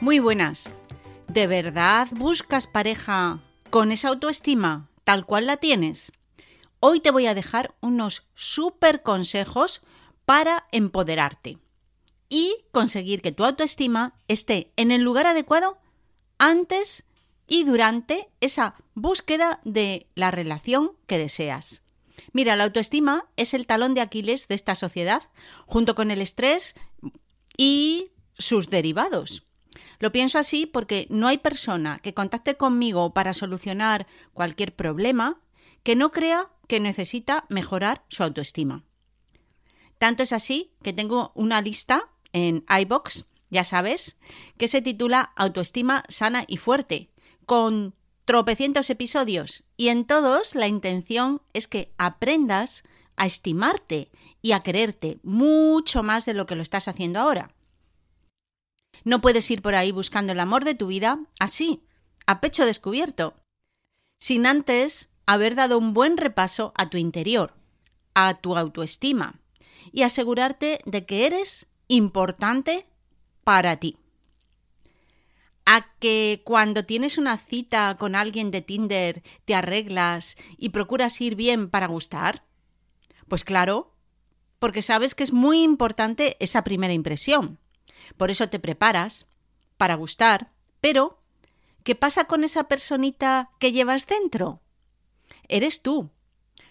Muy buenas. ¿De verdad buscas pareja con esa autoestima tal cual la tienes? Hoy te voy a dejar unos súper consejos para empoderarte y conseguir que tu autoestima esté en el lugar adecuado antes y durante esa búsqueda de la relación que deseas. Mira, la autoestima es el talón de Aquiles de esta sociedad, junto con el estrés y sus derivados. Lo pienso así porque no hay persona que contacte conmigo para solucionar cualquier problema que no crea que necesita mejorar su autoestima. Tanto es así que tengo una lista en iBox, ya sabes, que se titula Autoestima sana y fuerte, con tropecientos episodios y en todos la intención es que aprendas a estimarte y a quererte mucho más de lo que lo estás haciendo ahora. No puedes ir por ahí buscando el amor de tu vida así, a pecho descubierto, sin antes haber dado un buen repaso a tu interior, a tu autoestima y asegurarte de que eres importante para ti. A que cuando tienes una cita con alguien de Tinder te arreglas y procuras ir bien para gustar? Pues claro, porque sabes que es muy importante esa primera impresión. Por eso te preparas para gustar, pero ¿qué pasa con esa personita que llevas dentro? Eres tú.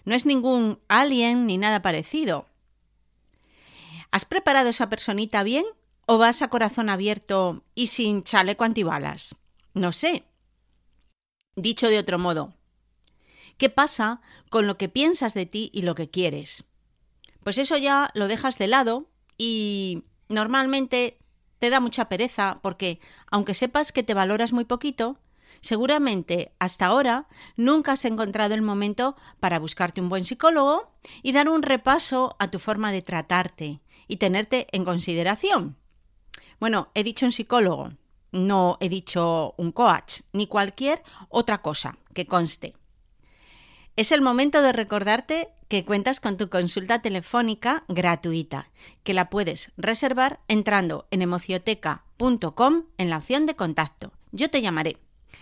No es ningún alien ni nada parecido. ¿Has preparado esa personita bien o vas a corazón abierto y sin chaleco antibalas? No sé. Dicho de otro modo, ¿qué pasa con lo que piensas de ti y lo que quieres? Pues eso ya lo dejas de lado y normalmente te da mucha pereza porque, aunque sepas que te valoras muy poquito, seguramente hasta ahora nunca has encontrado el momento para buscarte un buen psicólogo y dar un repaso a tu forma de tratarte y tenerte en consideración. Bueno, he dicho un psicólogo, no he dicho un coach, ni cualquier otra cosa que conste. Es el momento de recordarte que cuentas con tu consulta telefónica gratuita, que la puedes reservar entrando en emocioteca.com en la opción de contacto. Yo te llamaré.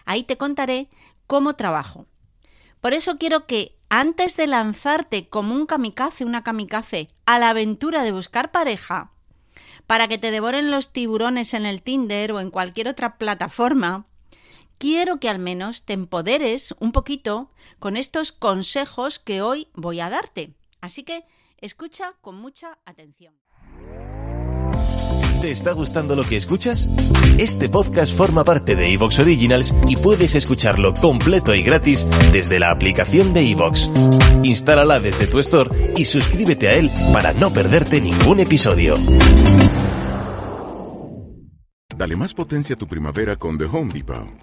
Ahí te contaré cómo trabajo. Por eso quiero que antes de lanzarte como un kamikaze, una kamikaze, a la aventura de buscar pareja, para que te devoren los tiburones en el Tinder o en cualquier otra plataforma, quiero que al menos te empoderes un poquito con estos consejos que hoy voy a darte. Así que escucha con mucha atención. ¿Te está gustando lo que escuchas? Este podcast forma parte de Evox Originals y puedes escucharlo completo y gratis desde la aplicación de Evox. Instálala desde tu store y suscríbete a él para no perderte ningún episodio. Dale más potencia a tu primavera con The Home Depot.